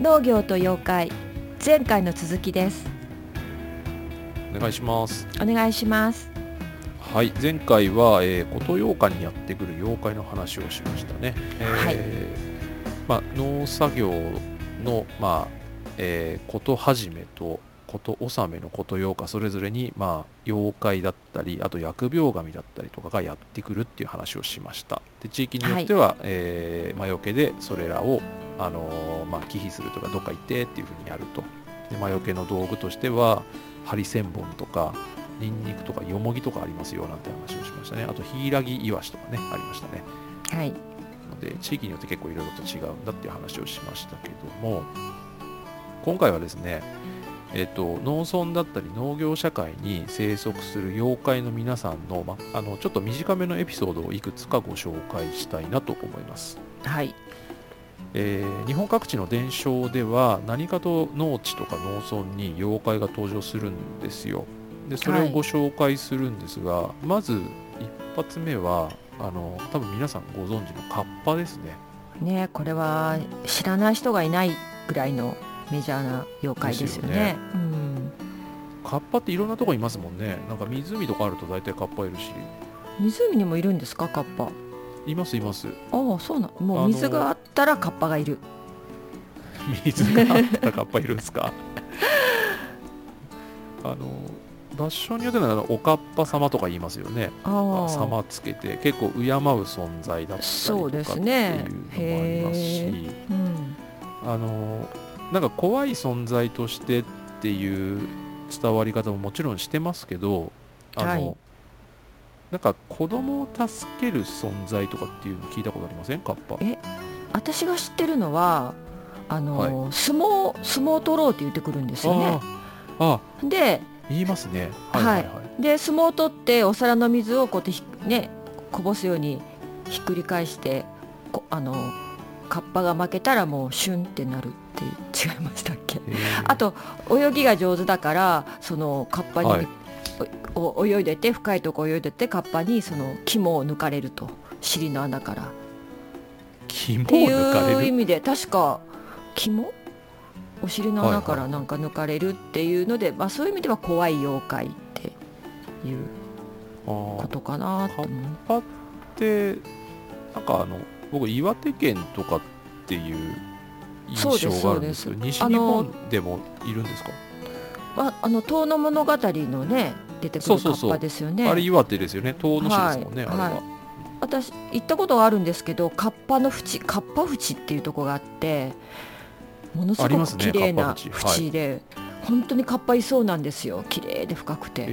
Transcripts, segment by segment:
農業と妖怪前回の続きです。お願いします。お願いします。はい前回は、えー、琴洋館にやってくる妖怪の話をしましたね、えー、はいまあ、農作業のまあ、えー、こと始めとこと納めのこと妖怪それぞれにまあ妖怪だったりあと疫病神だったりとかがやってくるっていう話をしました。で地域によっては、えー魔除けでそれらをあのーまあ忌避するとかどっか行ってっていうふうにやると。で魔除けの道具としてはハリセンボンとかニンニクとかヨモギとかありますよなんて話をしましたね。あとヒイラギイワシとかねありましたね。はい。ので地域によって結構いろいろと違うんだっていう話をしましたけども今回はですねえっと、農村だったり農業社会に生息する妖怪の皆さんの,、ま、あのちょっと短めのエピソードをいくつかご紹介したいなと思います、はい。えー日本各地の伝承では何かと農地とか農村に妖怪が登場するんですよ。でそれをご紹介するんですが、まず一発目はあの多分皆さんご存知のカッパですね。ねこれは知らない人がいないぐらいのメジャーな妖怪ですよね。うん。カッパっていろんなとこいますもんね。なんか湖とかあると大体カッパいるし。湖にもいるんですか？カッパ。いますいます。ああそうなもう水があったらカッパがいる。水があったらカッパいるんですか？あの場所によってはおかっぱ様とか言いますよね。ああ。様つけて結構敬う存在だったりとかっていうのねもありますし、うんあのなんか怖い存在としてっていう伝わり方ももちろんしてますけどあの、はい。なんか子供を助ける存在とかっていうの聞いたことありません？カッパ。え私が知ってるのはあの、相撲相撲取ろうって言ってくるんですよね。ああで言いますね。はいはい。はい、で相撲を取ってお皿の水をこうやってひねこぼすようにひっくり返してこあのカッパが負けたらもうシュンってなるって違いましたっけ？あと泳ぎが上手だからそのカッパに、はい。お泳いでて深いとこ泳いでてカッパにその肝を抜かれると。尻の穴から。っ肝をてい抜かれる？う意味で確か肝？お尻の穴かはいはい。らなんか抜かれるっていうので、まあ、そういう意味では怖い妖怪っていうことかなと思ってなんかあの僕岩手県とかっていう印象があるんですけど西日本でもいるんですか？まあ、あの遠野物語のね出てくるカッパですよね。あれ岩手ですよね。遠野市ですもんね、はいあれは、はい私行ったことがあるんですけどカッパの淵カッパ淵っていうところがあってものすごく綺麗なカッパ淵。はい。本当にカッパいそうなんですよ。綺麗で深くて。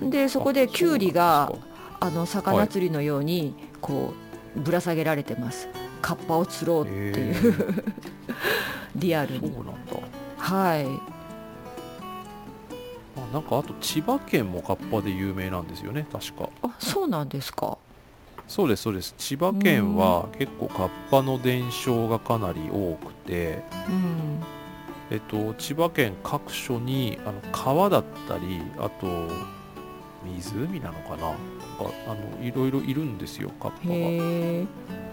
でそこであキュウリがあの魚釣りのようにこうぶら下げられてます。カッパを釣ろうっていう リアルに。かそうなんだはい。あなんかあと千葉県もカッパで有名なんですよね確かあそうなんですか。そうですそうです千葉県は結構カッパの伝承がかなり多くてうん。えっと、千葉県各所にあの川だったりあと湖なのかなあのいろいろいるんですよカッパが。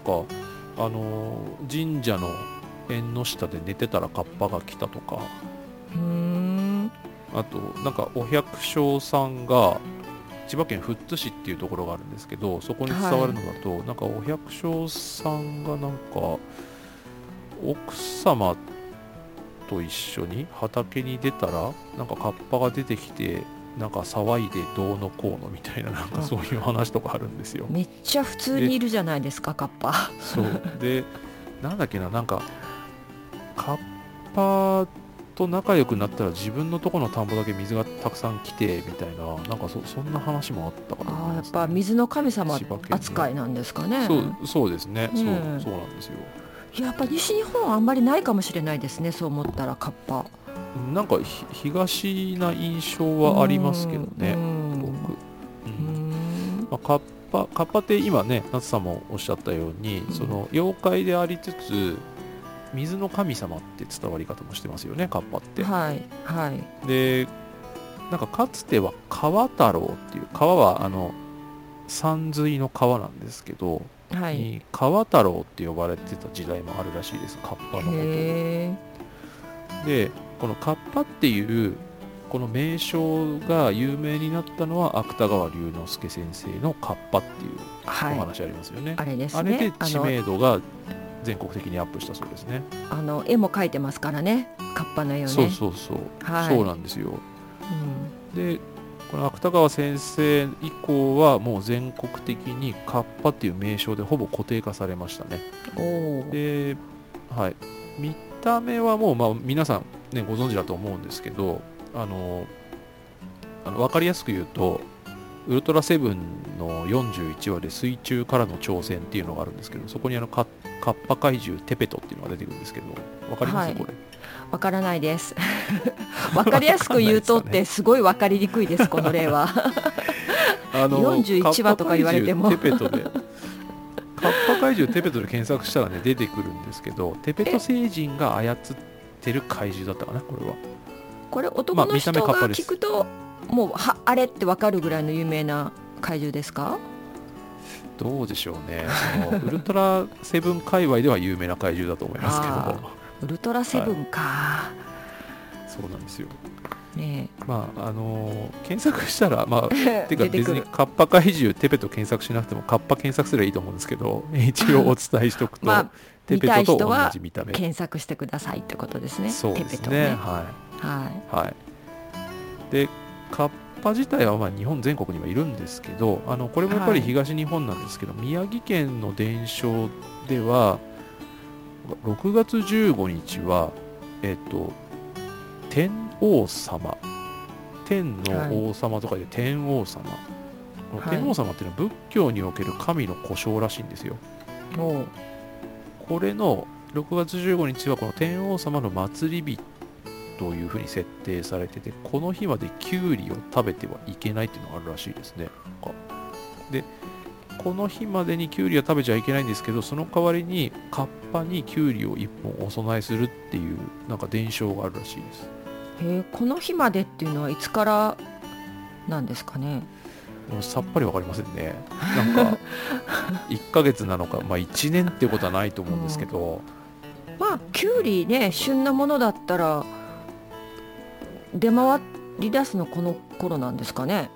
かあの神社の縁の下で寝てたらカッパが来たとか。あとなんかお百姓さんが千葉県富津市っていうところがあるんですけどそこに伝わるのだと、なんかお百姓さんがなんか奥様と一緒に畑に出たらなんかカッパが出てきてなんか騒いでどうのこうのみたいななんかそういう話とかあるんですよ。めっちゃ普通にいるじゃないですかカッパ。そうでなんだっけななんかカッパと仲良くなったら自分のとこの田んぼだけ水がたくさん来てみたいななんかそそんな話もあったかと思います、ああやっぱ水の神様扱いなんですかね。そうそうですね、そううんそうなんですよやっぱ西日本はあんまりないかもしれないですねそう思ったらカッパ。なんかひ東な印象はありますけどねうん。すごく、ううん。んまあ、カッパカッパって今ね夏さんもおっしゃったように、うん。その妖怪でありつつ水の神様って伝わり方もしてますよねカッパって、はいはい。でなんかかつては川太郎っていう川はあの山水の川なんですけど、はい。に川太郎って呼ばれてた時代もあるらしいですカッパのこと。でこのカッパっていうこの名称が有名になったのは芥川龍之介先生のカッパっていうお話ありますよね、あれですあれで知名度が全国的にアップしたそうですね。あの絵も描いてますからね。カッパの絵をねそうそうそう、はい。そうなんですよ。うん。でこの芥川先生以降はもう全国的にカッパっていう名称でほぼ固定化されましたね。で、はい、見た目はもう、まあ、皆さん、ね、ご存知だと思うんですけどあのあの分かりやすく言うとウルトラセブンの41話で水中からの挑戦っていうのがあるんですけどそこにあのカカッパ怪獣テペトっていうのが出てくるんですけど分かります、はい。これ。わからないです。わかりやすく言うとってすごいわかりにくいですこの例は。あの41話とか言われても。カッパ怪獣テペトでカッパ怪獣テペトで検索したらね出てくるんですけどテペト星人が操ってる怪獣だったかなこれは。これ男の人が聞くともうはあれってわかるぐらいの有名な怪獣ですか？どうでしょうね。そのウルトラセブン界隈では有名な怪獣だと思いますけあどウルトラセブンか。そうなんですよ。ねまああのー検索したらまあえ てか出てくる。別にカッパ怪獣テペト検索しなくてもカッパ検索すればいいと思うんですけど一応お伝えしとくと、まあテペトと同じ見た目検索してくださいってことですね。そうですね。ねはいはい。はい。で、カッパ自体はまあ日本全国にはいるんですけど、あのこれもやっぱりはい東日本なんですけど、宮城県の伝承では、6月15日は、えっと、天王様、天の王様とかで天王様、はい天王様っていうのは仏教における神の呼称らしいんですよ。これの6月15日はこの天王様の祭り日というふうに設定されててこの日までキュウリを食べてはいけないっていうのがあるらしいですねでこの日までにキュウリは食べちゃいけないんですけどその代わりにカッパにキュウリを1本お供えするっていうなんか伝承があるらしいですへえこの日までっていうのはいつからなんですかね？さっぱりわかりませんね。なんか 1ヶ月なのかまあ1年ってことはないと思うんですけど、まあキュウリね旬なものだったら出回り出すのこの頃なんですかね。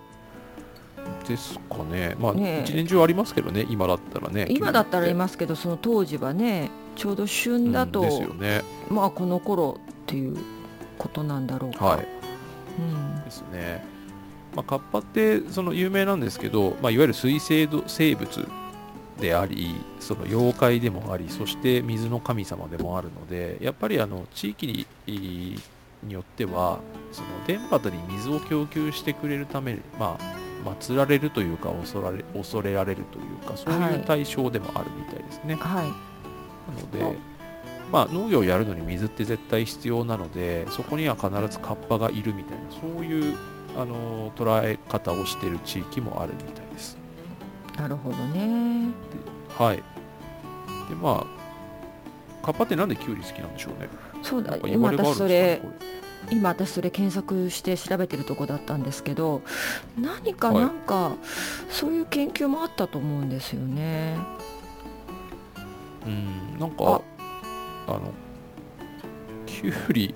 ですかね。まあ一年中ありますけどね今だったらね今だったらいますけどその当時はねちょうど旬だと、うんですよね。まあこの頃っていうことなんだろうか。はい。うん。ですね、まあ、カッパってその有名なんですけど、まあ、いわゆる水生ど生物でありその妖怪でもありそして水の神様でもあるのでやっぱりあの地域にによってはその田畑に水を供給してくれるためまあ祀られるというか恐られ恐れられるというかそうはいいう対象でもあるみたいですね。はいなので、まあ、農業をやるのに水って絶対必要なのでそこには必ずカッパがいるみたいなそういうあの捉え方をしている地域もあるみたいです。なるほどね。はい。でまあカッパってなんでキュウリ好きなんでしょうね。そうだ今私それ今私それ検索して調べてるとこだったんですけど何かはいなんか、そういう研究もあったと思うんですよね。うんなんかあのキュウリ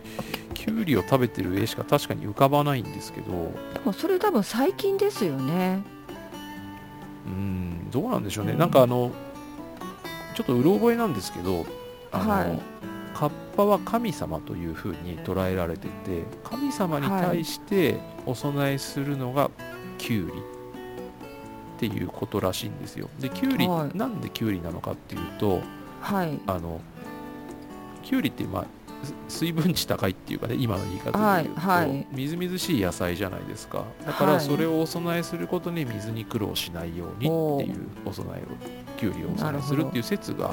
キュウリを食べてる絵しか確かに浮かばないんですけど。でもそれ多分最近ですよね。うんどうなんでしょうね、うん。なんかあのちょっとうろ覚えなんですけどあの、はい。カッパは神様というふうに捉えられてて神様に対してお供えするのがキュウリっていうことらしいんですよ。でキュウリ、はい。なんでキュウリなのかっていうとはい。あのキュウリってまあす水分値高いっていうかね今の言い方で言うと、はいはい。みずみずしい野菜じゃないですか。だからはい。それをお供えすることに水に苦労しないようにっていうお供えをキュウリをお供えするっていう説が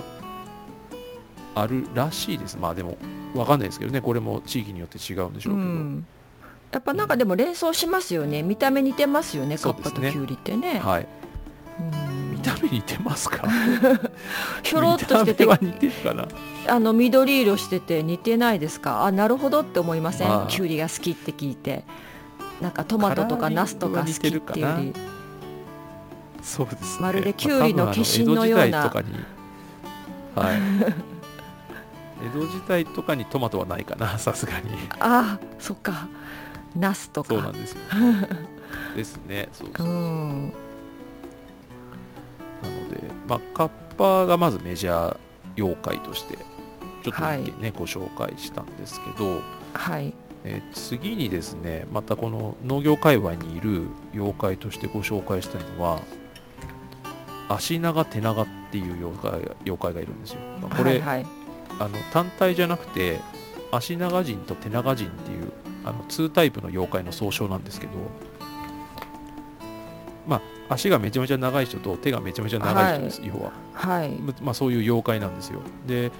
あるらしいです。まあでもわかんないですけどね。これも地域によって違うんでしょうけど、うん、やっぱなんかでも連想しますよね。見た目似てますよね。カッパとキュウリってね。はいた目似てますか ひょろっとしてて。あの緑色してて似てないですか？あなるほどって思いません、まあ。キュウリが好きって聞いて。なんかトマトとかナスとか好きっていうより。そうですね。まるでキュウリの化身のような。まあ多分あの江戸時代とかにはい。江戸時代とかにトマトはないかな さすがに。ああそっか。ナスとか。そうなんですよ。ですね。そうそう。う、んなのでまあカッパがまずメジャー妖怪としてちょっとはい一見ね、ご紹介したんですけど、はい。えー次にですねまたこの農業界隈にいる妖怪としてご紹介したいのは足長手長っていう妖怪が妖怪がいるんですよ、まあこれ、はいはい。あの単体じゃなくて足長人と手長人っていうあの2タイプの妖怪の総称なんですけどまあ足がめちゃめちゃ長い人と手がめちゃめちゃ長い人です、要は。はい。まあ、そういう妖怪なんですよ。で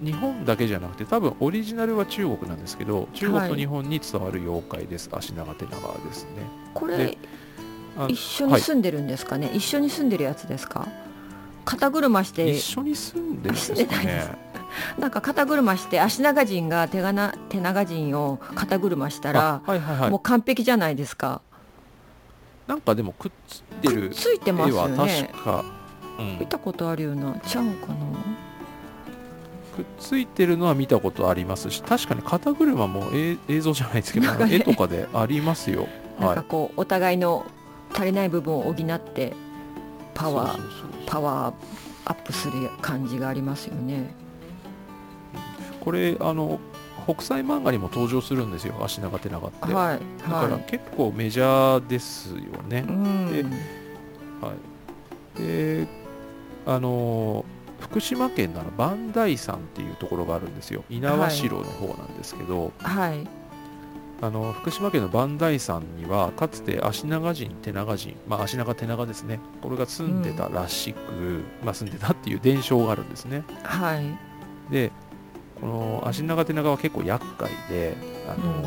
日本だけじゃなくて多分オリジナルは中国なんですけど中国と日本に伝わる妖怪です、足長手長ですね。これ一緒に住んでるんですかね、一緒に住んでるやつですか？肩車して。一緒に住んでるんですかね？す。なんか肩車して足長人が手がな手長人を肩車したらあ、はいはいはい。もう完璧じゃないですかなんかでもくっつってくっるついてますよ絵はね確か、うん。見たことあるようなちゃうかな？くっついてるのは見たことありますし確かに肩車もえ映像じゃないですけど、ね。絵とかでありますよ。なんかはい。こうお互いの足りない部分を補ってパワーパワーアップする感じがありますよね。これあの北斎漫画にも登場するんですよ足長手長って、はいだからは結構メジャーですよね。はい、であの福島県のあの磐梯山っていうところがあるんですよ。猪苗代の方なんですけど、はい。あの福島県の磐梯山にはかつて足長人手長人、まあ、足長手長ですね。これが住んでたらしく、まあ、住んでたっていう伝承があるんですね。はい。でこの足長手長は結構厄介であの、うん。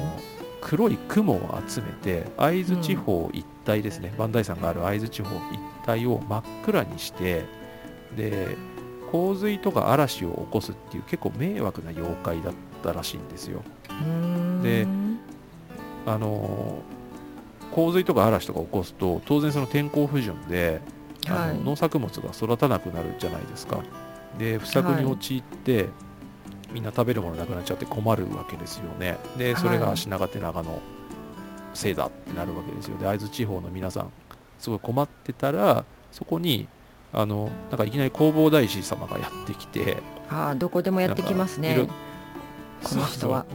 黒い雲を集めて会津地方一帯ですね、磐梯山がある会津地方一帯を真っ暗にしてで洪水とか嵐を起こすっていう結構迷惑な妖怪だったらしいんですよ。であの洪水とか嵐とか起こすと当然その天候不順で、あのはい。農作物が育たなくなるじゃないですか。で不作に陥って、みんな食べるものなくなっちゃって困るわけですよね。でそれがはい足長手長のせいだってなるわけですよ。で会津地方の皆さんすごい困ってたらそこにあのなんかいきなり弘法大師様がやってきてああどこでもやってきますね。この人は。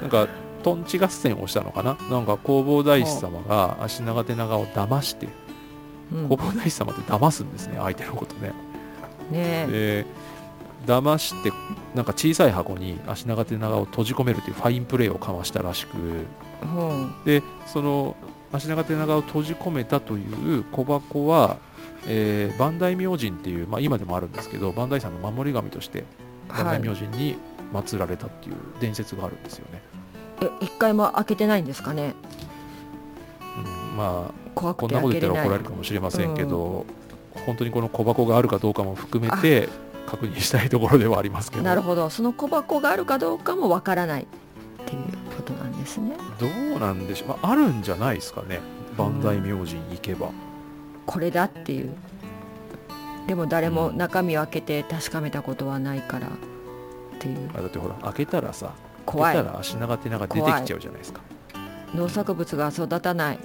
なんかトンチ合戦をしたのかな？なんか弘法大師様が足長手長を騙してうん。弘法大師様って騙すんですね相手のことね。ねで騙してなんか小さい箱に足長手長を閉じ込めるというファインプレーをかましたらしくうん。でその足長手長を閉じ込めたという小箱は、えー、磐梯明神っていう、まあ、今でもあるんですけど磐梯山の守り神として磐はい。梯明神に祀られたっていう伝説があるんですよね、え一回も開けてないんですかね？うん、まあこんなこと言ったら怒られるかもしれませんけど、本当にこの小箱があるかどうかも含めて確認したいところではありますけど。なるほど。その小箱があるかどうかもわからないっていうことなんですね。どうなんでしょう、まあ、あるんじゃないですかね。磐梯明神行けば、これだっていう。でも誰も中身を開けて確かめたことはないからっていう。あだってほら開けたらさ怖い。開けたら足長手長出てきちゃうじゃないですか。農作物が育たない。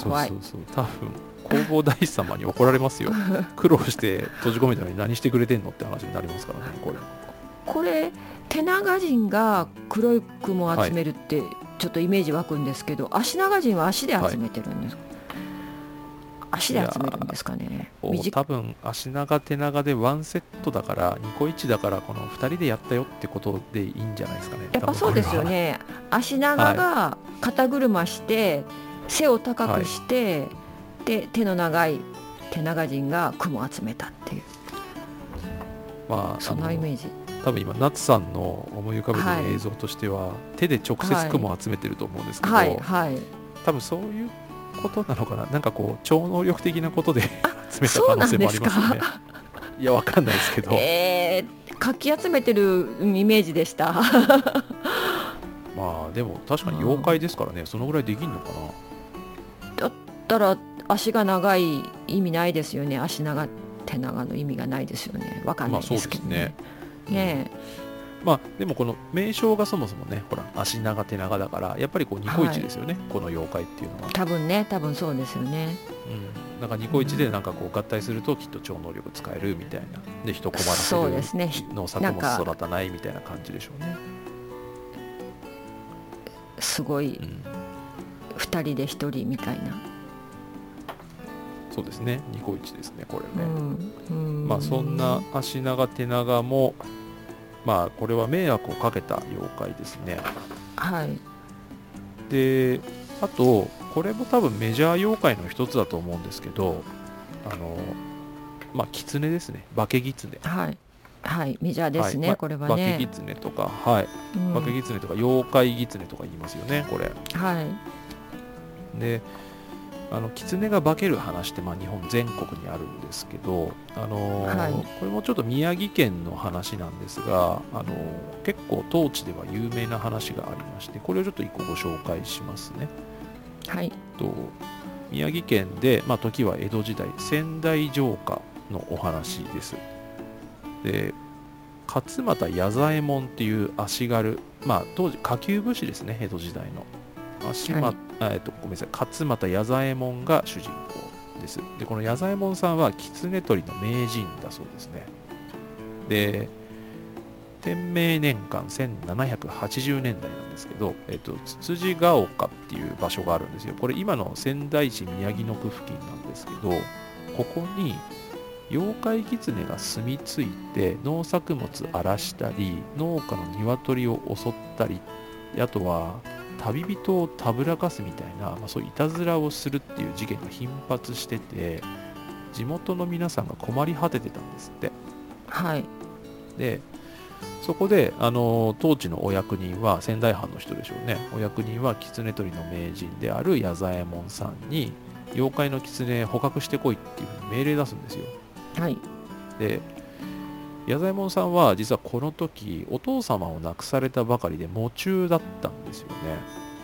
怖い。そうそうそう。多分弘法大師様に怒られますよ。苦労して閉じ込めたのに何してくれてんのって話になりますからね これ。これ手長人が黒い雲を集めるってちょっとイメージ湧くんですけど、足長人は足で集めてるんですか、足で集めるんですかね？多分足長手長でワンセットだから2個1だからこの2人でやったよってことでいいんじゃないですかね。やっぱそうですよね。足長が肩車して背を高くして、で手の長い手長人が雲を集めたっていう。まあそんなイメージ。多分今夏さんの思い浮かべる映像としては、手で直接雲を集めてると思うんですけど、はいはい。多分そういうことなのかな？なんかこう超能力的なことで 集めた可能性もあなんですか？りますよねいやわかんないですけど、えー、かき集めてるうんイメージでした。まあでも確かに妖怪ですからね、そのぐらいできんのかな？だったら足が長い意味ないですよね。足長手長の意味がないですよね。わかんないですけどね,、まあ、ね。まあでもこの名称がそもそもねほら足長手長だからやっぱりこうニコイチですよね、はい、この妖怪っていうのは。多分ね多分そうですよね。うん。なんかニコイチでなんかこう合体するときっと超能力使えるみたいな。で人困らせるそうですね。農作物育たないみたいな感じでしょうね。すごい、うん、2人で1人みたいなそうですね。ニコイチですねこれね、うん、まあそんな足長手長もまあこれは迷惑をかけた妖怪ですね。はい。であとこれも多分メジャー妖怪の一つだと思うんですけどあのまあ狐ですね。化け狐。はい。はい。メジャーですね、はい、これはね。化け狐とかはい、うん、化け狐とか妖怪狐とか言いますよねこれ。はい。であの狐が化ける話って、まあ、日本全国にあるんですけど、あのーはい、これもちょっと宮城県の話なんですが、あのー、結構当地では有名な話がありましてこれをちょっと一個ご紹介しますね。はい、と宮城県で、まあ、時は江戸時代仙台城下のお話です。で勝俣弥左衛門っていう足軽、まあ、当時下級武士ですね江戸時代の。足ま、はい、えっと、ごめんなさい。勝俣弥左衛門が主人公です。でこの弥左衛門さんは狐取りの名人だそうですね。で天明年間1780年代なんですけど、えっと、つつじが丘っていう場所があるんですよ。これ今の仙台市宮城野区付近なんですけどここに妖怪狐が住み着いて農作物荒らしたり農家の鶏を襲ったりあとは旅人をたぶらかすみたいな、まあ、そういういたずらをするっていう事件が頻発してて地元の皆さんが困り果ててたんですって。はい。でそこであの当地のお役人は仙台藩の人でしょうね。お役人は狐取りの名人である矢左衛門さんに妖怪の狐捕獲してこいっていうふうに命令出すんですよ。はい。で矢左衛門さんは実はこの時お父様を亡くされたばかりで喪中だったんですよね、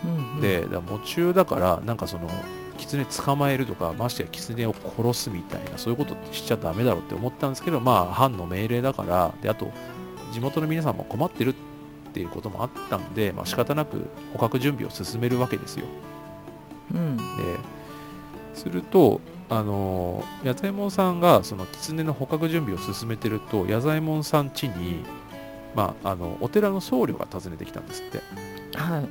うんうん、で喪中だからなんかその狐捕まえるとかましてや狐を殺すみたいなそういうことしちゃダメだろうって思ったんですけどまあ藩の命令だからであと地元の皆さんも困ってるっていうこともあったんで、まあ、仕方なく捕獲準備を進めるわけですよ、うん、でするとあの矢左衛門さんがその狐の捕獲準備を進めてると矢左衛門さん家に、まあ、あのお寺の僧侶が訪ねてきたんですって。は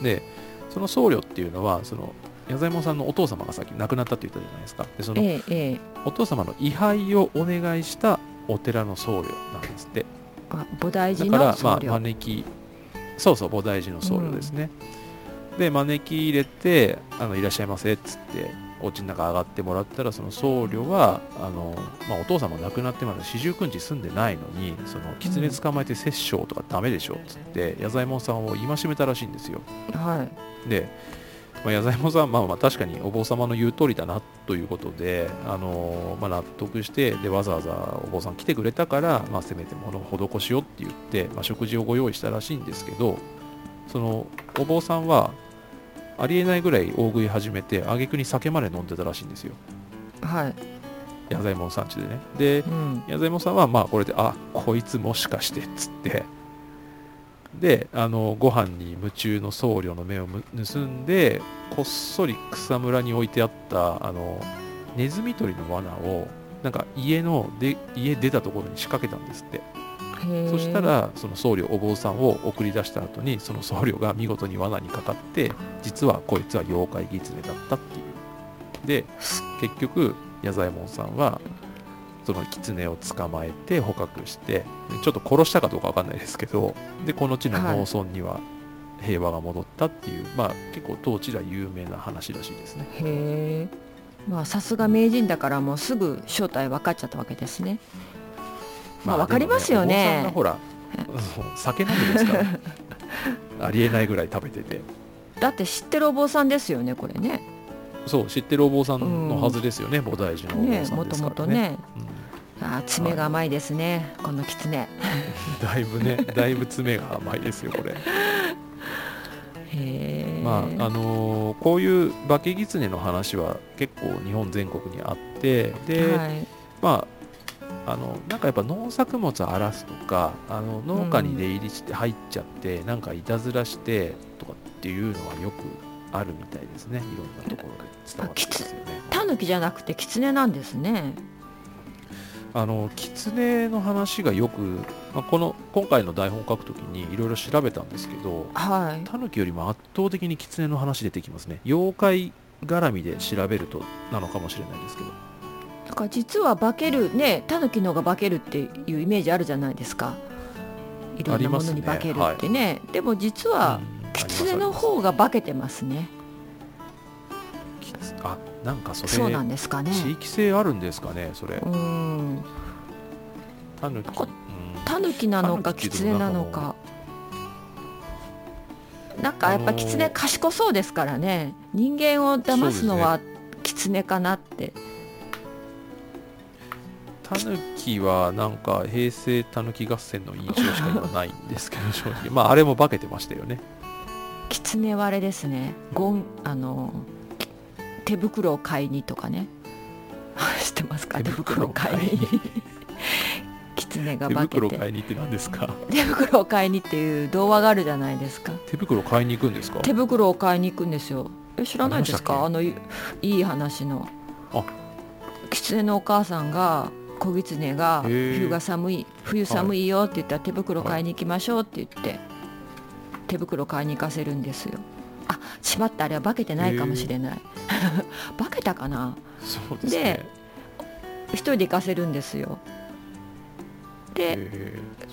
い。でその僧侶っていうのはその矢左衛門さんのお父様がさっき亡くなったって言ったじゃないですか。でその、ええ、お父様の位牌をお願いしたお寺の僧侶なんですって。あ菩提寺の僧侶。だから、まあ、招きそうそう菩提寺の僧侶ですね、うん、で招き入れてあのいらっしゃいませっつってお家の中上がってもらったらその僧侶はあの、まあ、お父様亡くなってまだ四十九日住んでないのにその狐捕まえて殺生とかダメでしょっつって矢左衛門さんを戒めたらしいんですよ。はい、で、まあ、矢左衛門さん、まあ、まあ確かにお坊様の言う通りだなということで、あのまあ、納得してでわざわざお坊さん来てくれたから、まあ、せめてものを施しようって言って、まあ、食事をご用意したらしいんですけどそのお坊さんはありえないぐらい大食い始めて挙句に酒まで飲んでたらしいんですよ。はい。矢左衛門さんちでね。で、うん、矢左衛門さんはまあこれであこいつもしかしてっつって。であのご飯に夢中の僧侶の目を盗んでこっそり草むらに置いてあったあのネズミ捕りの罠をなんか家ので家出たところに仕掛けたんですってそしたらその僧侶お坊さんを送り出した後にその僧侶が見事に罠にかかって実はこいつは妖怪狐だったっていう。で結局矢左衛門さんはその狐を捕まえて捕獲してちょっと殺したかどうか分かんないですけどでこの地の農村には平和が戻ったっていう、はい、まあ結構当地では有名な話らしいですね。へえまあさすが名人だからもうすぐ正体分かっちゃったわけですねまあわかりますよね。ねほら、酒飲むですから。ありえないぐらい食べてて。だって知ってるお坊さんですよね、これね。そう、知ってるお坊さんのはずですよね、菩提寺のお坊さんですからね。もともとね。うん、あ爪が甘いですね、はい、この狐。だいぶね、だいぶ爪が甘いですよ、これ。へえ。まああのーこういう化け狐の話は結構日本全国にあってで、はいまああのなんかやっぱ農作物荒らすとかあの農家に出入りして入っちゃって、なんかいたずらしてとかっていうのはよくあるみたいですね。いろんなところで伝わってますよね。タヌキじゃなくてキツネなんですね。あの狐の話がよく、まあ、この今回の台本を書くときにいろいろ調べたんですけどはい。タヌキよりも圧倒的に狐の話出てきますね。妖怪絡みで調べるとなのかもしれないですけどだから実は化けるねタヌキの方が化けるっていうイメージあるじゃないですか。いろんなものに化けるってね。でも実はうん。キツネの方が化けてますね。あなんかそれそうなんですかね。地域性あるんですかねそれ。うん。タヌキ、タヌキなのかタヌキキツネなのか。なんかやっぱキツネ賢そうですからね。人間を騙すのはキツネかなってタヌキはなんか平成タヌキ合戦の印象しか今ないんですけど正直。まああれも化けてましたよね。キツネはあれですね。ゴンあの手袋を買いにとかね。知ってますか手手袋を買いに？にキツネが手化けて。袋買いに行って何ですか？手袋を買いにっていう童話があるじゃないですか。手袋買いに行くんですか？手袋を買いに行くんですよ。え知らないですか？あのいいい話の。あ。狐のお母さんが小狐が冬が寒い冬寒いよって言ったら手袋買いに行きましょうって言って手袋買いに行かせるんですよ。あしまったあれは化けてないかもしれない。化けたかな？ですね。で一人で行かせるんですよ。で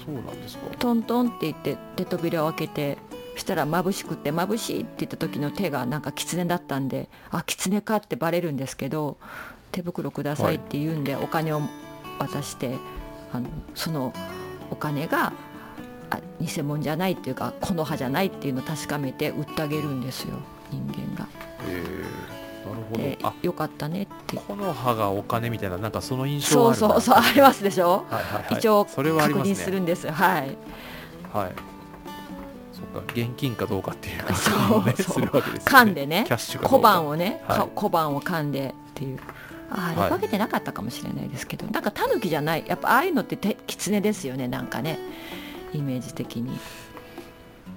そうなんですか。トントンって言って手扉を開けてそしたら眩しくて眩しいって言った時の手がなんか狐だったんであ狐かってバレるんですけど手袋くださいって言うんで、お金を渡してあのそのお金があ偽物じゃないっていうか木の葉じゃないっていうのを確かめて売ってあげるんですよ人間が。へーなるでほど。あよかったねって。木の葉がお金みたいななんかその印象そうあるな。そうそうありますでしょ？はいはいはい。一応確認まするんです。はい。はい。そっか現金かどうかっていう確そうそう。するわけですよね。噛んでね。キャッシュ小判をね、かはい。小判を噛んでっていうああはい。れ化けてなかったかもしれないですけど、なんかタヌキじゃないやっぱああいうのってて狐ですよねなんかねイメージ的に。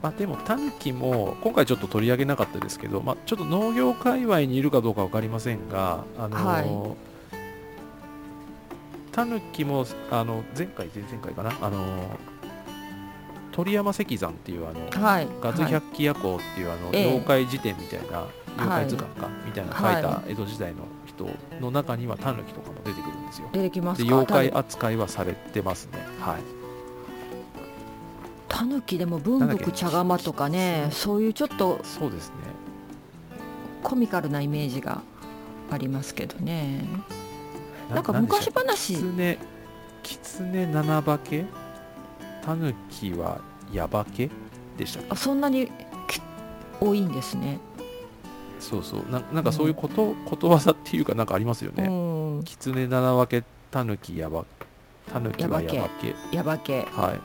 まあ、でもタヌキも今回ちょっと取り上げなかったですけど、まあ、ちょっと農業界隈にいるかどうか分かりませんが、あのはタヌキもあの前回前々回かなあの鳥山石山っていうあのはい。ガズはい百鬼夜行っていうあの、ええ。妖怪辞典みたいな妖怪図鑑か、みたいなの書いたは江戸時代の人の中にはタヌキとかも出てくるんですよ。出てきます妖怪扱いはされてますね。はい。タヌキでも文福茶釜とかねそういうちょっとそうですね。コミカルなイメージがありますけどね。なんか昔話キツネ、キツネ七化け？タヌキはヤバケでしたっけ？あそんなにき多いんですねそうそうな。なんかそういうこと、ことわざっていうかなんかありますようね。んキツネ七化け、タヌキヤバ、タヌキはヤバケ。ヤバ系はい。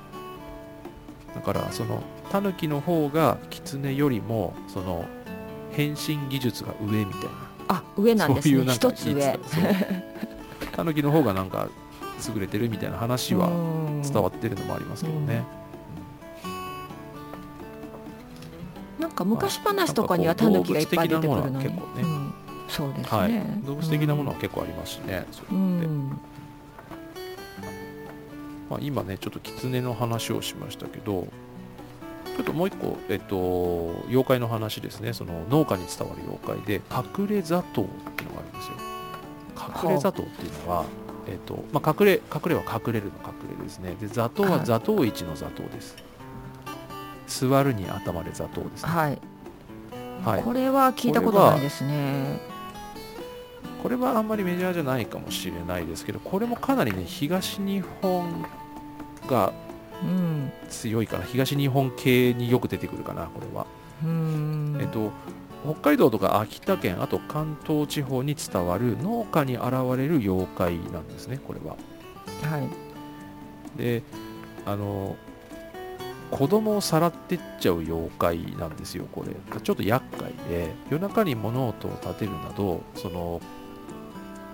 だからそのタヌキの方がキツネよりもその変身技術が上みたいな。あ上なんですねそういうなんか一つ上 タヌキの方がなんか優れてるみたいな話は伝わってるのもありますけどね。なんか昔話とかにはタヌキがいっぱい出てくるのに、ね。うん。そうですね、はい、動物的なものは結構ありますしね、それって。うん、まあ、今ねちょっと狐の話をしましたけどちょっともう一個、えっと、妖怪の話ですね。その農家に伝わる妖怪で隠れ砂糖っていうのがあるんですよ。隠れ砂糖っていうのは、えっとまあ、隠れ隠れは隠れるの隠れですね。で砂糖ははい。砂糖一の砂糖です。座るに頭で砂糖ですね。はい、はい。これは聞いたことないですね。これはあんまりメジャーじゃないかもしれないですけどこれもかなりね東日本がうん。強いかな。東日本系によく出てくるかなこれは、うん。えっと北海道とか秋田県あと関東地方に伝わる農家に現れる妖怪なんですねこれは。はい。であの子供をさらってっちゃう妖怪なんですよこれ。ちょっと厄介で夜中に物音を立てるなどその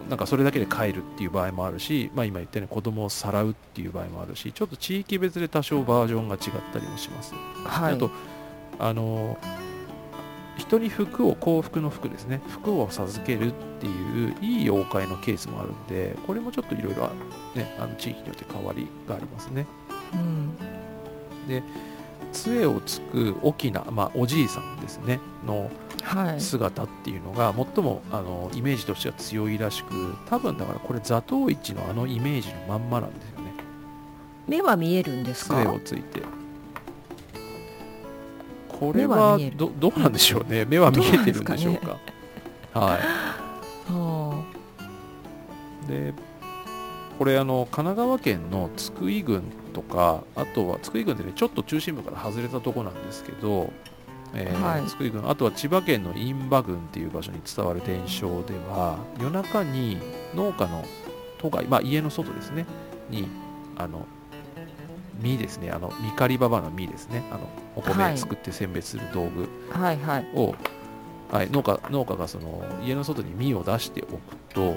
なんかそれだけで帰るっていう場合もあるし、まあ、今言ったように子供をさらうっていう場合もあるしちょっと地域別で多少バージョンが違ったりもします、はい、あとあの人に服を幸福の服ですね。服を授けるっていういい妖怪のケースもあるんでこれもちょっといろいろねあの地域によって変わりがありますね、うん、で杖をつく大きな、まあ、おじいさんですね。の姿っていうのが、最もあのイメージとしては強いらしく多分だからこれ座頭市のあのイメージのまんまなんですよね。目は見えるんですか？杖をついてこれはどどうなんでしょうね。目は見えてるんでしょうか、ね、はい。でこれあの神奈川県の津久井郡とかあとは津久井郡でねちょっと中心部から外れたとこなんですけど、えーはい、津久井郡あとは千葉県の印旛郡っていう場所に伝わる伝承では夜中に農家の都外、まあ、家の外ですね。にあの実ですね。あの見刈りばばの実ですね。あのお米作って選別する道具。を、はい。はい。はい、農家農家がその家の外に実を出しておくと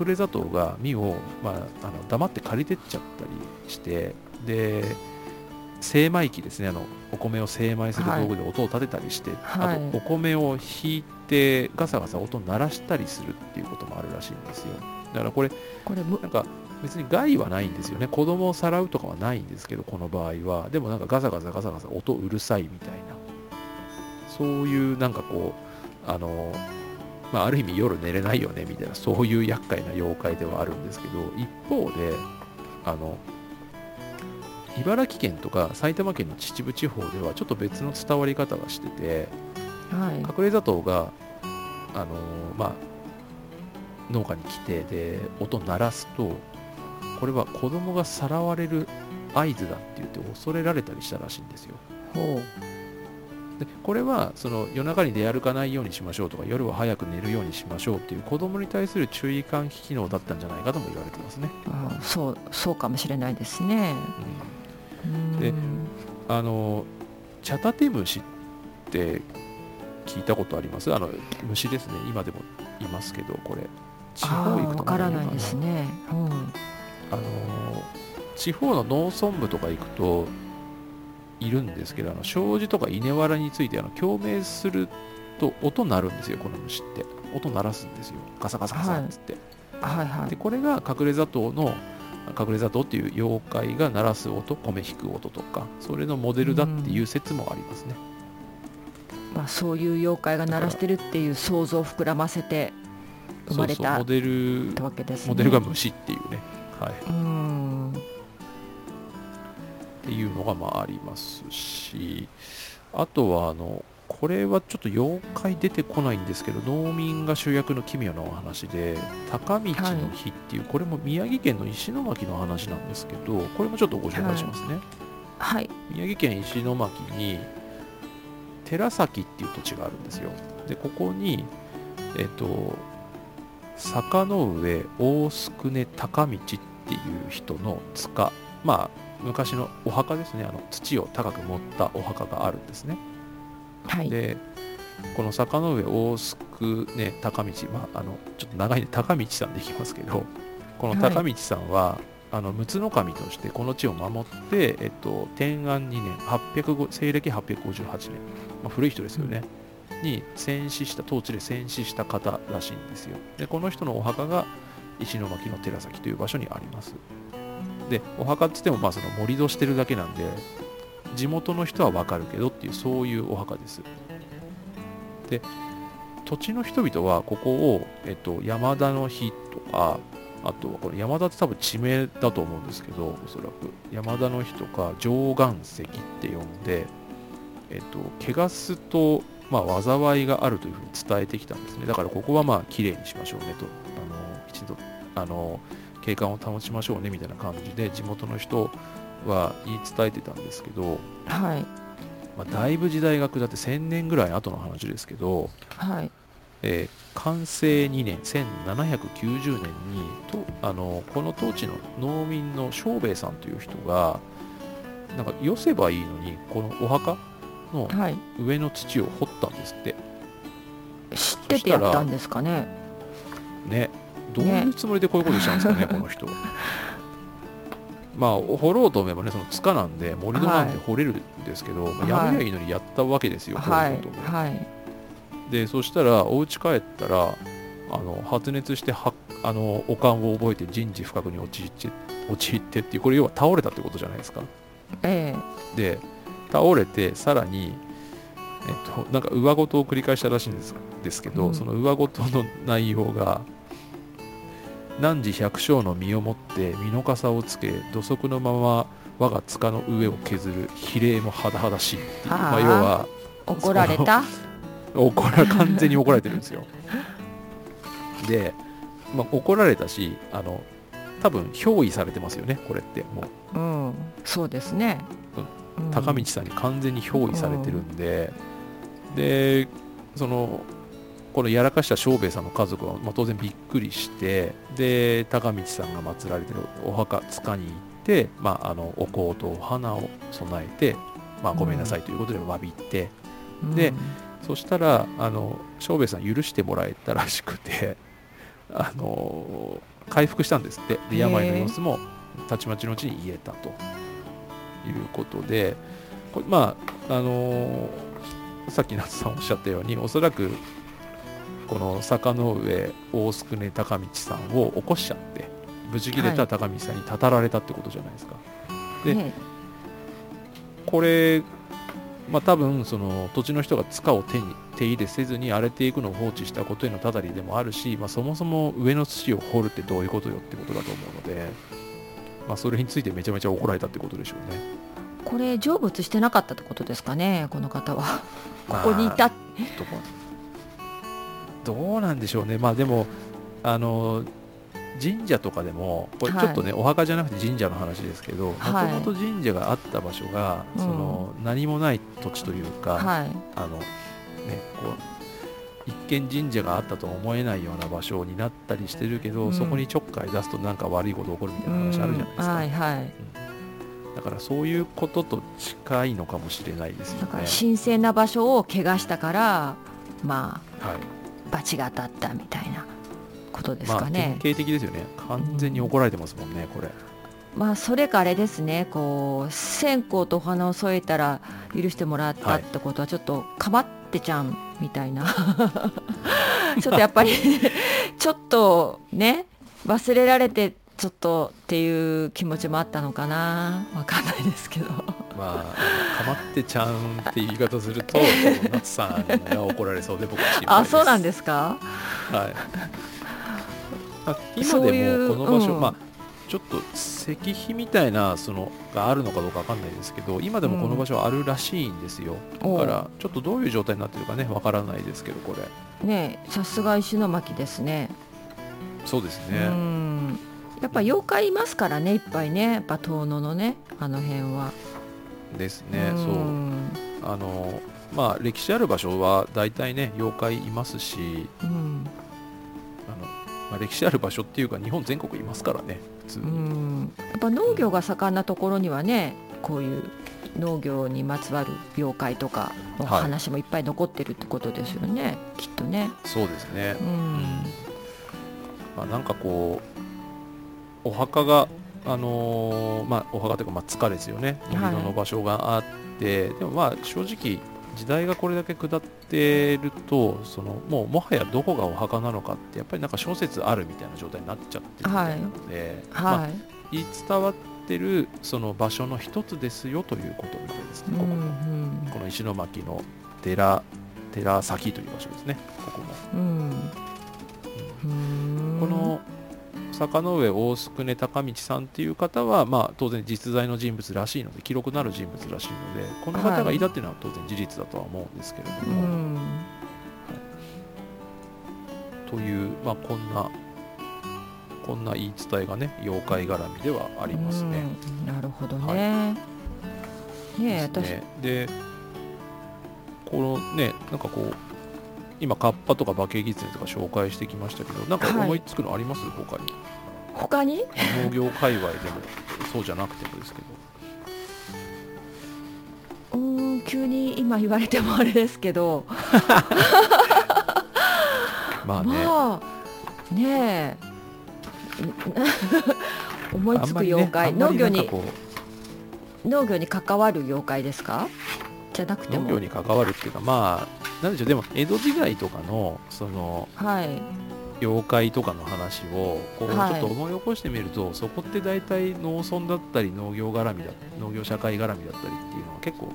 隠れ砂糖が実を、まあ、あの黙って借りてっちゃったりしてで精米機ですね。あのお米を精米する道具で音を立てたりして、はい、あとお米をひいてガサガサ音を鳴らしたりするっていうこともあるらしいんですよ。だからこれこれなんか別に害はないんですよね。子供をさらうとかはないんですけどこの場合は。でもなんかガサガサガサガサ音うるさいみたいな。そういうなんかこうあのまあ、ある意味夜寝れないよねみたいな。そういう厄介な妖怪ではあるんですけど一方であの茨城県とか埼玉県の秩父地方ではちょっと別の伝わり方がしてて、はい、隠れ砂糖があのまあ農家に来てで音鳴らすとこれは子供がさらわれる合図だって言って恐れられたりしたらしいんですよ。ほうでこれはその夜中に出歩かないようにしましょうとか夜は早く寝るようにしましょうっていう子供に対する注意喚起機能だったんじゃないかとも言われてますね。あそうそうかもしれないですね。うん、であのチャタテムシって聞いたことあります？あの虫ですね今でもいますけどこれ地方行くとわからないですね。うん、あの地方の農村部とか行くといるんですけどあの障子とか稲わらについてあの共鳴すると音鳴るんですよこの虫って。音鳴らすんですよ。ガサガサガサっつって、はい。はいはい、でこれが隠れ砂糖の隠れ砂糖っていう妖怪が鳴らす音米引く音とかそれのモデルだっていう説もありますね、まあ、そういう妖怪が鳴らしてるっていう想像を膨らませて生まれたモデル、わけです、ね、モデルが虫っていうねはい。うんっていうのがまあありますしあとはあのこれはちょっと妖怪出てこないんですけど農民が主役の奇妙なお話で高道の日っていう、はい、これも宮城県の石巻の話なんですけどこれもちょっとご紹介しますね、はい、宮城県石巻に寺崎っていう土地があるんですよ。でここにえっと坂の上大宿根高道っていう人の塚。まあ昔のお墓ですね。あの土を高く盛ったお墓があるんですね、はい、でこの坂の上大須久ね高道、まあ、あのちょっと長いんで高道さんでいきますけどこの高道さんは、はい、あの陸奥の神としてこの地を守って、えっと、天安2年805西暦858年、まあ、古い人ですよね、うん、に戦死した当地で戦死した方らしいんですよ。でこの人のお墓が石巻の寺崎という場所にあります。でお墓っつってもまあその盛り土してるだけなんで地元の人はわかるけどっていうそういうお墓です。で土地の人々はここを、えっと、山田の日とかあとはこれ山田って多分地名だと思うんですけどおそらく。山田の日とか上岩石って呼んでえっと汚すとまあ災いがあるというふうに伝えてきたんですね。だからここはまあ綺麗にしましょうねと。あのきちんとあの景観を保ちましょうねみたいな感じで地元の人は言い伝えてたんですけど、はい。まあ、だいぶ時代が下って1000年ぐらい後の話ですけど、はい。えー、完成2年1790年にとあのこの当地の農民の正兵衛さんという人がなんか寄せばいいのにこのお墓のはい。上の土を掘ったんですって、知っててやったんですかね。ねどういうつもりでこういうことしたんですかね この人。まあ掘ろうと思えばねその塚なんで盛り土なんで掘れるんですけど、まあやめりゃいいのにやったわけですよ、はい。こういうことも。はい。でそしたらお家帰ったらあの発熱してはあのおかんを覚えて人事不覚に陥って陥ってっていうこれ要は倒れたってことじゃないですか。え。で倒れてさらにえっとなんか上ごとを繰り返したらしいんですですけど、うん。その上ごとの内容が汝百姓の身をもって身の笠をつけ土足のまま我が塚の上を削る比例も甚だしいってい。うあ。ーまあ、要はえ怒られた？怒ら完全に怒られてるんですよ。で、まあ、怒られたしあの多分憑依されてますよねこれってもう。うん。そうですね、うん高道さんに完全に憑依されてるんで、でそのこのやらかした正兵衛さんの家族は、まあ、当然びっくりしてで高道さんが祀られてるお墓塚に行って、まあ、あのお香とお花を備えて、まあ、ごめんなさいということで詫びて、でそしたらあの正兵衛さん許してもらえたらしくて あの回復したんですって。で病の様子もたちまちのうちに言えたということでこれまああのさっき夏さんおっしゃったようにおそらくこの坂の上大宿根高道さんを起こしちゃって無事切れた高道さんにたたられたってことじゃないですか。でねこれ、まあ、多分その土地の人が塚を手に手入れせずに荒れていくのを放置したことへのたたりでもあるし、まあ、そもそも上の土を掘るってどういうことよってことだと思うので、まあ、それについてめちゃめちゃ怒られたってことでしょうね。これ成仏してなかったってことですかねこの方は。ここにいた。どこどうなんでしょうね、まあでも、あの神社とかでも、これちょっとね、お墓じゃなくて神社の話ですけど、もとはい。もと神社があった場所が、うん。その何もない土地というか、はい。あのね、こう一見神社があったとは思えないような場所になったりしてるけど、うん。そこにちょっかい出すとなんか悪いこと起こるみたいな話あるじゃないですか、うんはいはい。だからそういうことと近いのかもしれないですよね。だから神聖な場所を怪我したからまはい。あ罰が当たったみたいなことですまあかね、典型的ですよね。完全に怒られてますもんねこれ。まあそれかあれですね。こう線香とお花を添えたら許してもらったはいってことはちょっとかまってちゃんみたいな。ちょっとやっぱり ちょっとね忘れられてちょっとっていう気持ちもあったのかな。わかんないですけど。まあかまってちゃんっていう言い方すると 夏さんが怒られそうで僕は心配です。あそうなんですか？はい。まあ今でうもこの場所、うん。まあちょっと石碑みたいなそのがあるのかどうかわかんないですけど今でもこの場所あるらしいんですよ、おうだからちょっとどういう状態になってるかねわからないですけどこれ。ねさすが石巻ですね。そうですうね、ん。やっぱ妖怪いますからねいっぱいね。やっぱ遠野のねあの辺は。ですね、ん。そう。あのまあ歴史ある場所は大体ね妖怪いますしうん。あの、まあ、歴史ある場所っていうか日本全国いますからねうに、ん。やっぱ農業が盛んなところにはねこういう農業にまつわる妖怪とかのはい。話もいっぱい残ってるってことですよね、きっとね。そうですね。う、ん。まあ、なんかこうお墓があのーまあお墓というかまあ塚ですよね。はい。盛り土の場所があって、でもまあ正直時代がこれだけ下ってるとそのもうもはやどこがお墓なのかってやっぱりなんか諸説あるみたいな状態になっちゃってるみたいなので、まあはい、言い伝わってるその場所の一つですよということみたいですね、ここもうん。この石巻の寺寺崎という場所ですねここも、うん。うん。うん。この坂上大宿根高道さんっていう方は、まあ、当然実在の人物らしいので記録のある人物らしいのでこの方がいたっていうのは当然事実だとは思うんですけれどうも、ん。という、まあ、こんなこんな言い伝えがね妖怪絡みではありますね。うん。なるほどはね。ねえね。でこのねなんかこう今カッパとか化け狐とか紹介してきましたけどなんかはい。思いつくのあります、他に。他に？農業界隈でも。そうじゃなくてもですけど。ん急に今言われてもあれですけど。まあね、まあねえ。思いつく妖怪、あんま農業に農業に関わる妖怪ですか？じゃなくても。う農業に関わるっていうかまあなんでしょうでも江戸時代とかのそのはい。妖怪とかの話をこうちょはい。っと思い起こしてみると、そこって大体農村だったり農業絡みだ農業社会絡みだったりっていうのは結構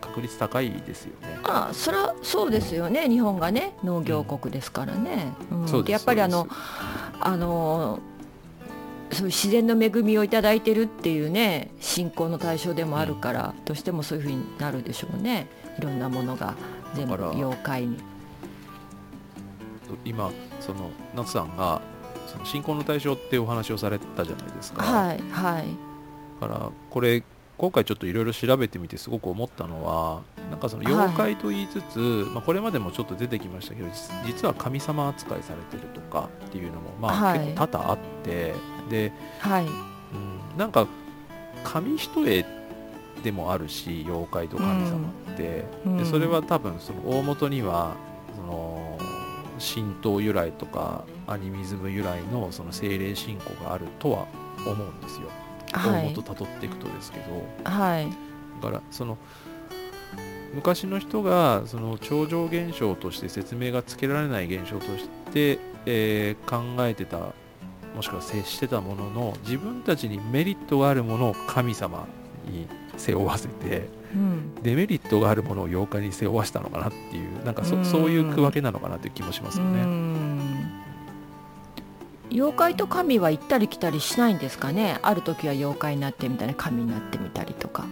確率高いですよね。あそれはそうですよね。日本がね農業国ですからね、うん。そうですやっぱりあのあのそういう自然の恵みをいただいてるっていうね信仰の対象でもあるから、どうしてもそういうふうになるでしょうね。いろんなものが全部妖怪に。今その夏さんがその信仰の対象っていうお話をされたじゃないですか。はいはい。だからこれ今回ちょっといろいろ調べてみてすごく思ったのはなんかその妖怪と言いつつ、まあ、これまでもちょっと出てきましたけど実実は神様扱いされてるとかっていうのもまあ、はい。結構多々あってで、はい。うん、なんか紙一重でもあるし妖怪と神様って、うん。でそれは多分その大元にはその神道由来とかアニミズム由来のその精霊信仰があるとは思うんですよ。元たどっていくとですけど、はい。だからその昔の人がその超常現象として説明がつけられない現象として、えー考えてたもしくは接してたものの自分たちにメリットがあるものを神様に背負わせてうん。デメリットがあるものを妖怪に背負わしたのかなっていうなんかそ,、うん。そういう区分けなのかなという気もしますようね。ん妖怪と神は行ったり来たりしないんですかね？ある時は妖怪になってみたり神になってみたりとか。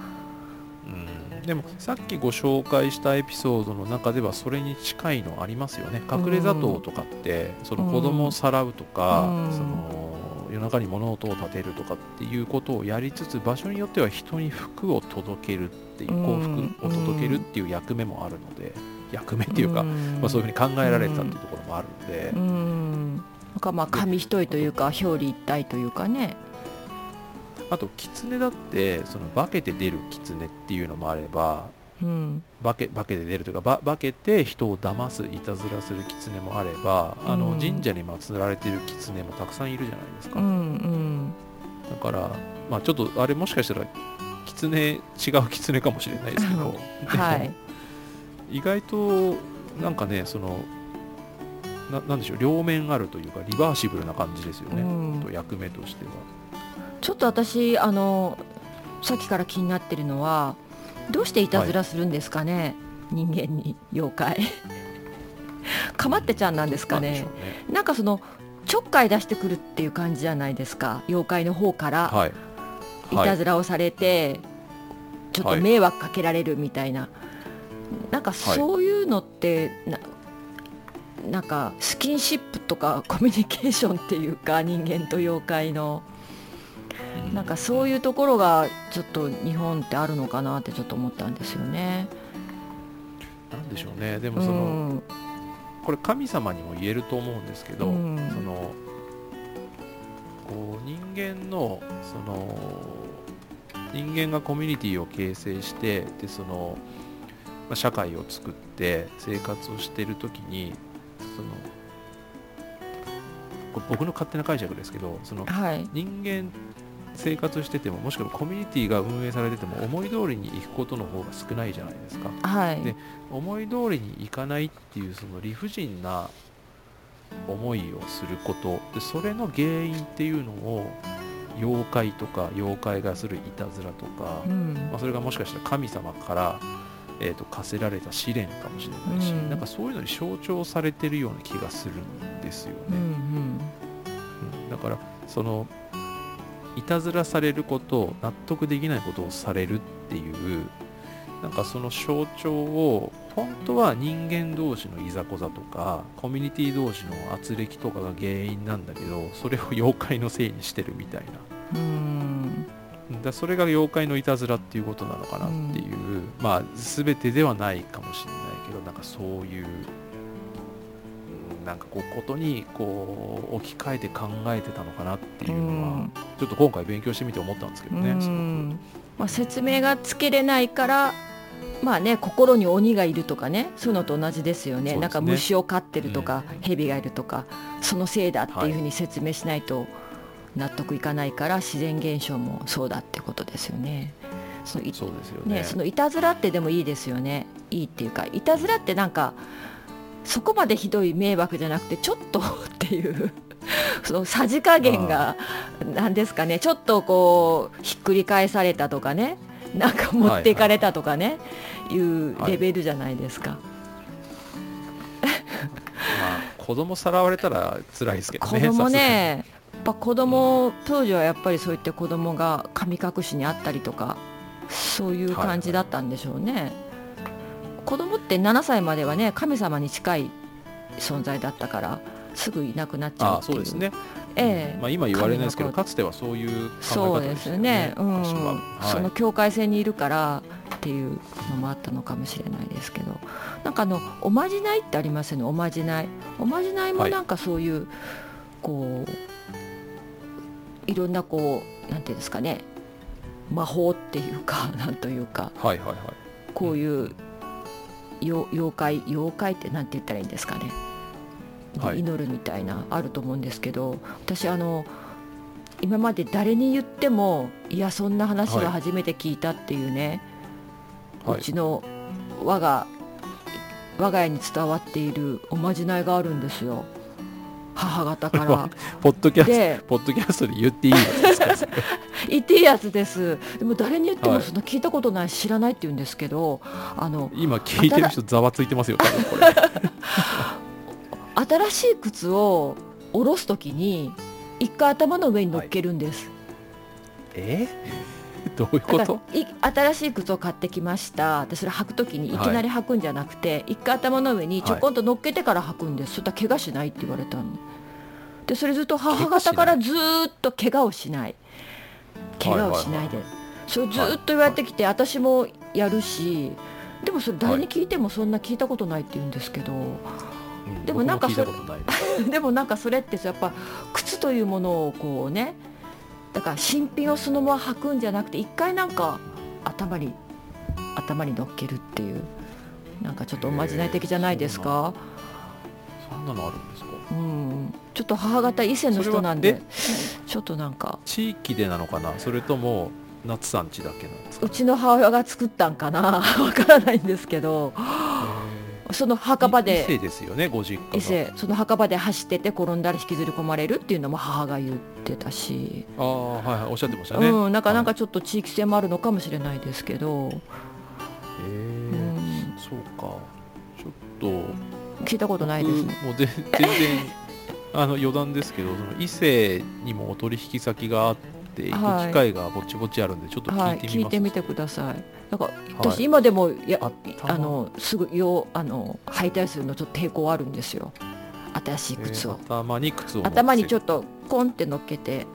うん。でもさっきご紹介したエピソードの中ではそれに近いのありますよね。隠れ砂糖とかってその子供をさらうとか、うん。その夜中に物音を立てるとかっていうことをやりつつ場所によっては人に服を届けるっていううん幸福を届けるっていう役目もあるので役目っていうか、んまあ、そういうふうに考えられてたっていうところもあるので、うんなんかまあ紙一重というか表裏一体というかね。あと狐だってその化けて出る狐っていうのもあればうん。化け化けて出るというかば化けて人を騙すいたずらする狐もあればあのうん。神社に祀られてる狐もたくさんいるじゃないですか、うんうん。だからまあちょっとあれもしかしたら狐違う狐かもしれないですけど、はい。意外となんかねそのななんでしょう両面あるというかリバーシブルな感じですよね、うん。と役目としては。ちょっと私あのさっきから気になってるのはどうしていたずらするんですかね、人間に妖怪。かまってちゃんなんですかね。ね。なんかそのちょっかい出してくるっていう感じじゃないですか妖怪の方から。はい。い。たずらをされて、ちょっと迷惑かけられるみたいな、なんかそういうのってななんかスキンシップとか コミュニケーションっていうか人間と妖怪の。うん。なんかそういうところがちょっと日本ってあるのかなってちょっと思ったんですよね。なんでしょうね。でうもその、んこれ神様にも言えると思うんですけど、うん。そのこう人間のその人間がコミュニティを形成してでその、まあ、社会を作って生活をしている時にその僕の勝手な解釈ですけどそのはい。人間生活しててももしくはコミュニティが運営されてても思い通りに行くことの方が少ないじゃないですか。はい。で思い通りにいかないっていうその理不尽な思いをすること。でそれの原因っていうのを妖怪とか妖怪がするいたずらとか、うん。まあ、それがもしかしたら神様から、えー、と課せられた試練かもしれないし、うん。なんかそういうのに象徴されてるような気がするんですよね。うんうん。だからそのいたずらされること納得できないことをされるっていうなんかその象徴を本当は人間同士のいざこざとかコミュニティ同士の圧力とかが原因なんだけどそれを妖怪のせいにしてるみたいな。うんだそれが妖怪のいたずらっていうことなのかなっていう、まあ全てではないかもしれないけどなんかそういううんなんかこうことにこう置き換えて考えてたのかなっていうのは、うん。ちょっと今回勉強してみて思ったんですけどね、うん。まあ、説明がつけれないからまあね心に鬼がいるとかねそういうのと同じですよね、ね、なんか虫を飼ってるとか、うん、蛇がいるとかそのせいだっていうふうに説明しないと納得いかないから、はい、自然現象もそうだってことですよね。そのそうですよね、ね、そのいたずらってでもいいですよね。いいっていうかいたずらってなんかそこまでひどい迷惑じゃなくてちょっと っていうそのさじ加減が何ですかね。ちょっとこうひっくり返されたとかね。なんか持っていかれたとかね、はい、いうレベルじゃないですか。まあ、子供さらわれたら辛いですけどね。子供ね、ぱ子供、当時はやっぱりそういった子供が神隠しにあったりとか、そういう感じだったんでしょうね。はいはい、子供って7歳まではね、神様に近い存在だったから、すぐいなくなっちゃうそうですね。ええ。まあ、今言われないですけどかつてはそういう考え方でしたよね。そうですね、うん。はい、その境界線にいるからっていうのもあったのかもしれないですけど。なんかあのおまじないってありますよねおまじない。おまじないもなんかそういう、はい、こういろんなこうなんていうんですかね魔法っていうか なんというか、はいはいはい、こういう、妖怪妖怪ってなんて言ったらいいんですかね。祈るみたいな、あると思うんですけど私あの今まで誰に言ってもいやそんな話は初めて聞いたっていうね、はい、うちの我が我が家に伝わっているおまじないがあるんですよ母方から。ポッドキャストポッドキャストで言っていいやつですか言っていいやつです。でも誰に言ってもそんな聞いたことない、知らないって言うんですけどあの今聞いてる人ざわついてますよ多分これ。新しい靴を下ろす時に一回頭の上に乗っけるんです、はい、え？ー、どういうこと？新しい靴を買ってきました。でそれ履く時にいきなり履くんじゃなくて、はい、一回頭の上にちょこんと乗っけてから履くんです、はい、そしたら怪我しないって言われたんででそれずっと母方からずっと怪我をしない。怪我をしないで、それずっと言われてきて、私もやるしでもそれ誰に聞いてもそんな聞いたことないって言うんですけど、でもなんかそれ でもなんかそれってやっぱ靴というものをこうねだから新品をそのまま履くんじゃなくて一回なんか頭に頭に乗っけるっていうなんかちょっとおまじない的じゃないですか？そんなのあるんですか？うんちょっと母方伊勢の人なんでちょっとなんか。地域でなのかな？それとも夏さんちだけなんですか？うちの母親が作ったんかな？わからないんですけどその墓場で伊勢ですよねご実家伊勢その墓場で走ってて転んだり引きずり込まれるっていうのも母が言ってたし。ああはいはいおっしゃってましたね。うんなんかなんかちょっと地域性もあるのかもしれないですけど。へえ、うん、そうか。ちょっと。聞いたことないですね。もう全然あの余談ですけどその伊勢にもお取引先があって行く機会がぼちぼちあるんで、ちょっと聞いてみます、はい、聞いてみてください。なんか私今でもや、はい、あのすぐよあの履いたりするのちょっと抵抗あるんですよ。新しい靴を、えー、頭に靴を頭にちょっとコンって乗っけて。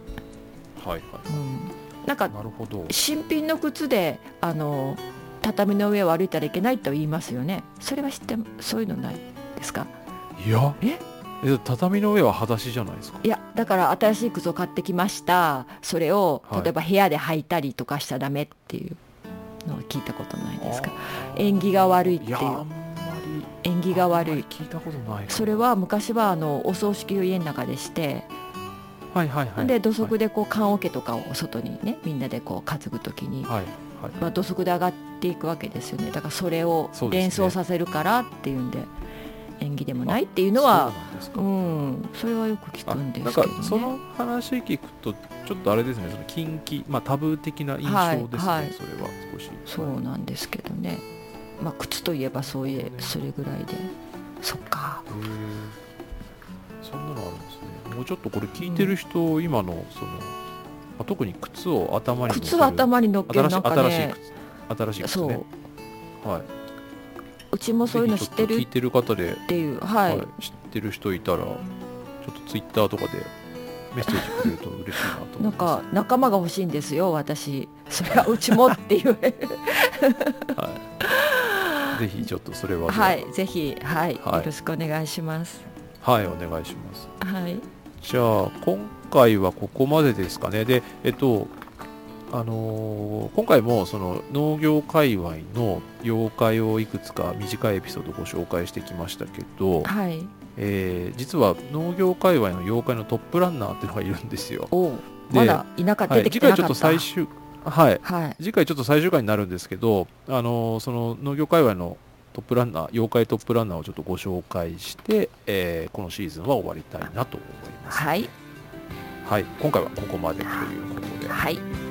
はいはい、うん、なんかなるほど。新品の靴であの畳の上を歩いたらいけないと言いますよね。それは知ってそういうのないですか？いや。え？畳の上は裸足じゃないですか？いやだから新しい靴を買ってきました。それを例えば部屋で履いたりとかしちゃダメっていうのは聞いたことないですか？縁起が悪いっていう。縁起が悪い。聞いたことないそれは昔はあのお葬式を家の中でして。はいはいはい、で土足でこう棺桶とかを外にねみんなでこう担ぐ時に、はいはい。まあ、土足で上がっていくわけですよね。だからそれを連想させるからっていうんで縁起でもないっていうのはうん、それはよく聞くんですけど、ね、その話聞くとちょっとあれですね。その近畿、まあ、タブー的な印象ですね、はいはい、それは。少し。そうなんですけどね、まあ、靴といえばそういえそれぐらいで。そっか。そんなのあるんですね。もうちょっとこれ聞いてる人、うん、今のその、まあ、特に靴を頭に靴を頭に乗っける新しい靴新しい靴ね。はいうちもそういうの知ってる聞いてる方でっていう、はい、はい、知ってる人いたらちょっとツイッターとかでメッセージくれると嬉しいなとなんか仲間が欲しいんですよ私。それはうちもっていう。はい、ぜひちょっとそれは。はいぜひ、はい、はい、よろしくお願いします。はいお願いします。はい。じゃあ今回はここまでですかね。でえっとあのー今回もその農業界隈の妖怪をいくつか短いエピソードご紹介してきましたけど、はい。えー実は農業界隈の妖怪のトップランナーっていうのがいるんですよ。まだい、なかった、次回ちょっと最終はい。はい。次回ちょっと最終回になるんですけど、あのーその農業界隈のトップランナー妖怪トップランナーをちょっとご紹介して、えーこのシーズンは終わりたいなと思います。はい。はい、今回はここまでということで、はい